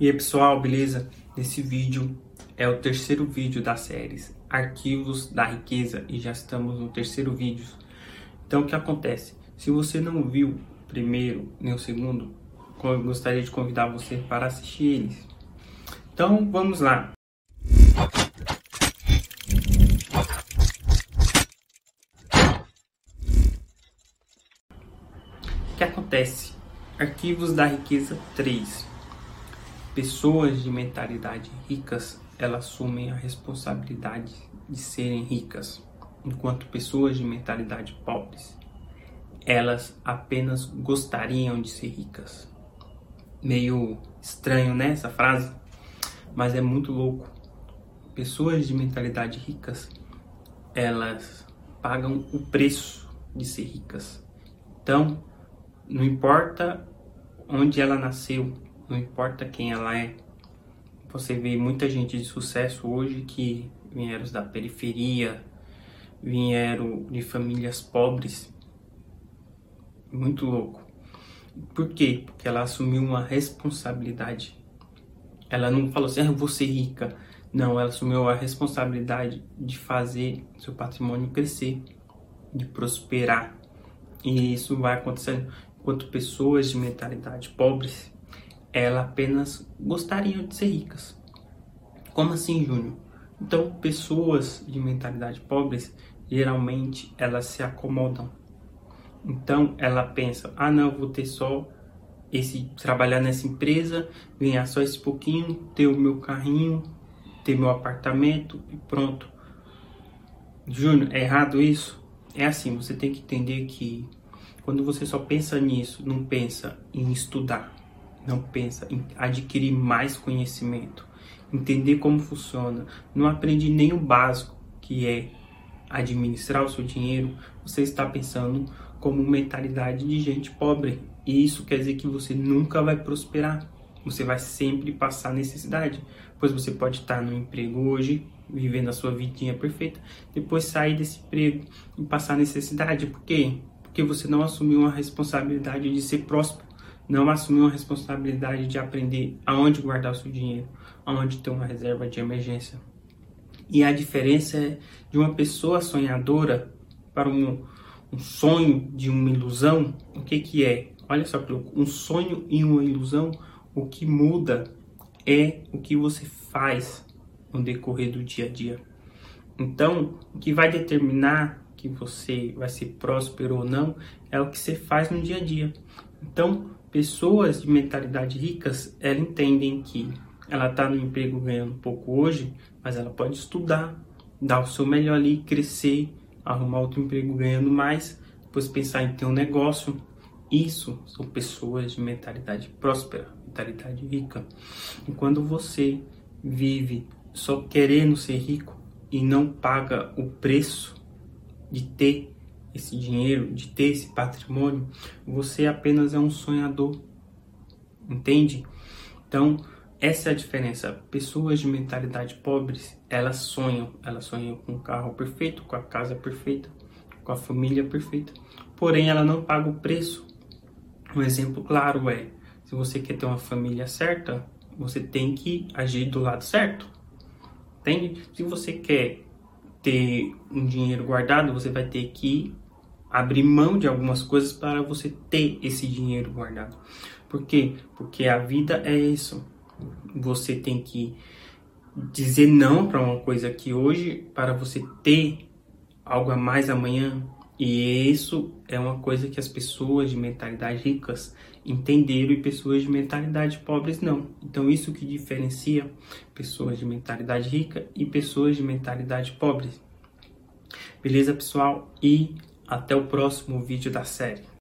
E aí pessoal, beleza? Esse vídeo é o terceiro vídeo da série Arquivos da Riqueza e já estamos no terceiro vídeo. Então o que acontece? Se você não viu o primeiro nem o segundo, eu gostaria de convidar você para assistir eles. Então vamos lá. O que acontece? Arquivos da Riqueza 3 Pessoas de mentalidade ricas, elas assumem a responsabilidade de serem ricas, enquanto pessoas de mentalidade pobres, elas apenas gostariam de ser ricas. Meio estranho, né, essa frase? Mas é muito louco. Pessoas de mentalidade ricas, elas pagam o preço de ser ricas. Então, não importa onde ela nasceu, não importa quem ela é. Você vê muita gente de sucesso hoje que vieram da periferia, vieram de famílias pobres. Muito louco. Por quê? Porque ela assumiu uma responsabilidade. Ela não falou assim, ah, eu vou ser rica. Não, ela assumiu a responsabilidade de fazer seu patrimônio crescer, de prosperar. E isso vai acontecendo enquanto pessoas de mentalidade pobres ela apenas gostariam de ser ricas. Como assim, Júnior? Então, pessoas de mentalidade pobres, geralmente elas se acomodam. Então, ela pensa: "Ah, não, vou ter só esse trabalhar nessa empresa, ganhar só esse pouquinho, ter o meu carrinho, ter meu apartamento e pronto". Júnior, é errado isso? É assim, você tem que entender que quando você só pensa nisso, não pensa em estudar, não pensa em adquirir mais conhecimento, entender como funciona, não aprende nem o básico, que é administrar o seu dinheiro, você está pensando como mentalidade de gente pobre. E isso quer dizer que você nunca vai prosperar. Você vai sempre passar necessidade, pois você pode estar no emprego hoje, vivendo a sua vidinha perfeita, depois sair desse emprego e passar necessidade. Por quê? Porque você não assumiu a responsabilidade de ser próspero não assumiu a responsabilidade de aprender aonde guardar o seu dinheiro, aonde ter uma reserva de emergência. E a diferença é de uma pessoa sonhadora para um, um sonho de uma ilusão, o que que é? Olha só um sonho e uma ilusão, o que muda é o que você faz no decorrer do dia a dia. Então, o que vai determinar que você vai ser próspero ou não é o que você faz no dia a dia. Então, pessoas de mentalidade ricas, elas entendem que ela está no emprego ganhando pouco hoje, mas ela pode estudar, dar o seu melhor ali, crescer, arrumar outro emprego ganhando mais, depois pensar em ter um negócio. Isso são pessoas de mentalidade próspera, mentalidade rica. E quando você vive só querendo ser rico e não paga o preço de ter esse dinheiro, de ter esse patrimônio, você apenas é um sonhador. Entende? Então, essa é a diferença. Pessoas de mentalidade pobres, elas sonham, elas sonham com o carro perfeito, com a casa perfeita, com a família perfeita. Porém, ela não paga o preço. Um exemplo claro é, se você quer ter uma família certa, você tem que agir do lado certo. Entende? Se você quer ter um dinheiro guardado, você vai ter que abrir mão de algumas coisas para você ter esse dinheiro guardado. Por quê? Porque a vida é isso. Você tem que dizer não para uma coisa que hoje para você ter algo a mais amanhã. E isso é uma coisa que as pessoas de mentalidade ricas entenderam e pessoas de mentalidade pobres não. Então isso que diferencia pessoas de mentalidade rica e pessoas de mentalidade pobres. Beleza, pessoal? E até o próximo vídeo da série.